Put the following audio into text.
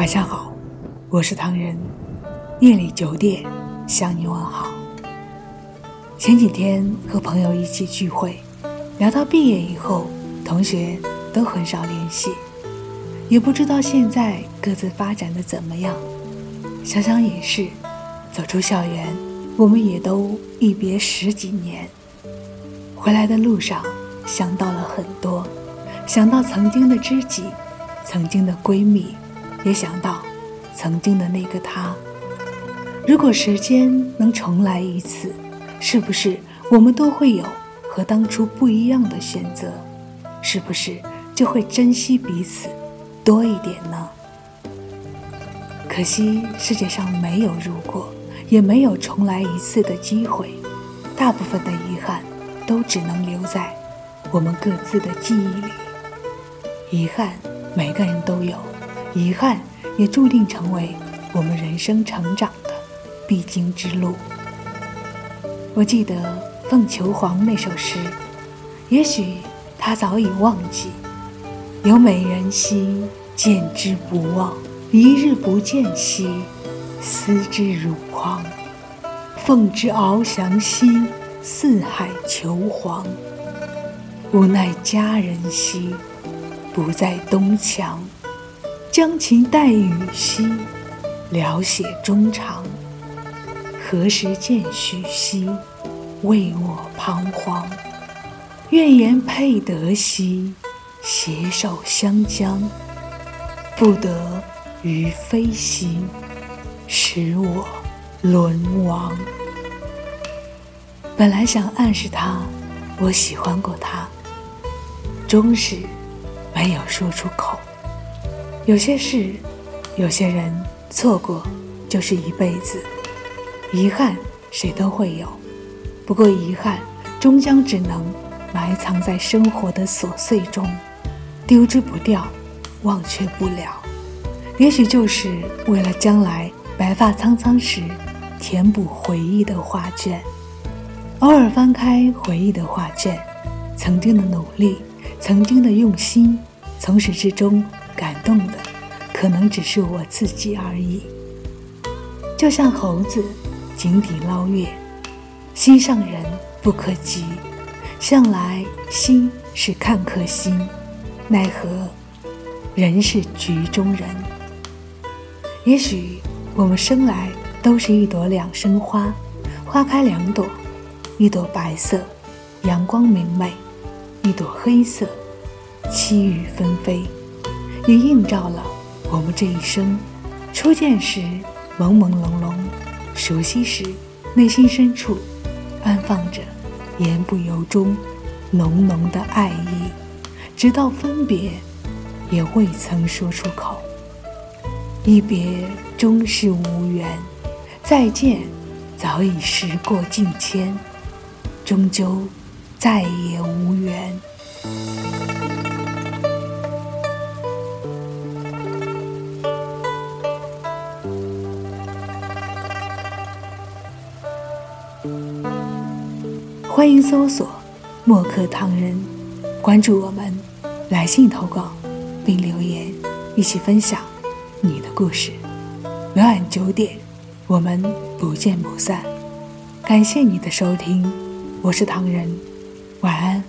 晚上好，我是唐人。夜里九点向你问好。前几天和朋友一起聚会，聊到毕业以后，同学都很少联系，也不知道现在各自发展的怎么样。想想也是，走出校园，我们也都一别十几年。回来的路上，想到了很多，想到曾经的知己，曾经的闺蜜，也想到曾经的那个他。如果时间能重来一次，是不是我们都会有和当初不一样的选择？是不是就会珍惜彼此多一点呢？可惜世界上没有如果，也没有重来一次的机会。大部分的遗憾都只能留在我们各自的记忆里。遗憾每个人都有，遗憾也注定成为我们人生成长的。必经之路。我记得《凤求凰》那首诗，也许他早已忘记。有美人兮，见之不忘；一日不见兮，思之如狂。凤之翱翔兮，四海求凰。无奈佳人兮，不在东墙。将琴代语兮，聊写衷肠。何时见许兮，为我彷徨。愿言配得兮，携手相将。不得于飞兮，使我沦亡。本来想暗示他，我喜欢过他，终是没有说出口。有些事，有些人，错过就是一辈子。遗憾，谁都会有，不过遗憾终将只能埋藏在生活的琐碎中，丢之不掉，忘却不了。也许就是为了将来白发苍苍时填补回忆的画卷。偶尔翻开回忆的画卷，曾经的努力，曾经的用心，从始至终动的，可能只是我自己而已。就像猴子。井底捞月，心上人不可及。向来心是看客心，奈何人是局中人。也许我们生来都是一朵两生花，花开两朵，一朵白色，阳光明媚；一朵黑色，凄雨纷飞。也映照了我们这一生。初见时，朦朦胧胧。熟悉时，内心深处安放着言不由衷、浓浓的爱意，直到分别，也未曾说出口。一别终是无缘，再见早已时过境迁，终究再也无缘。欢迎搜索“墨客唐人”，关注我们，来信投稿并留言，一起分享你的故事。每晚九点，我们不见不散。感谢你的收听，我是唐人，晚安。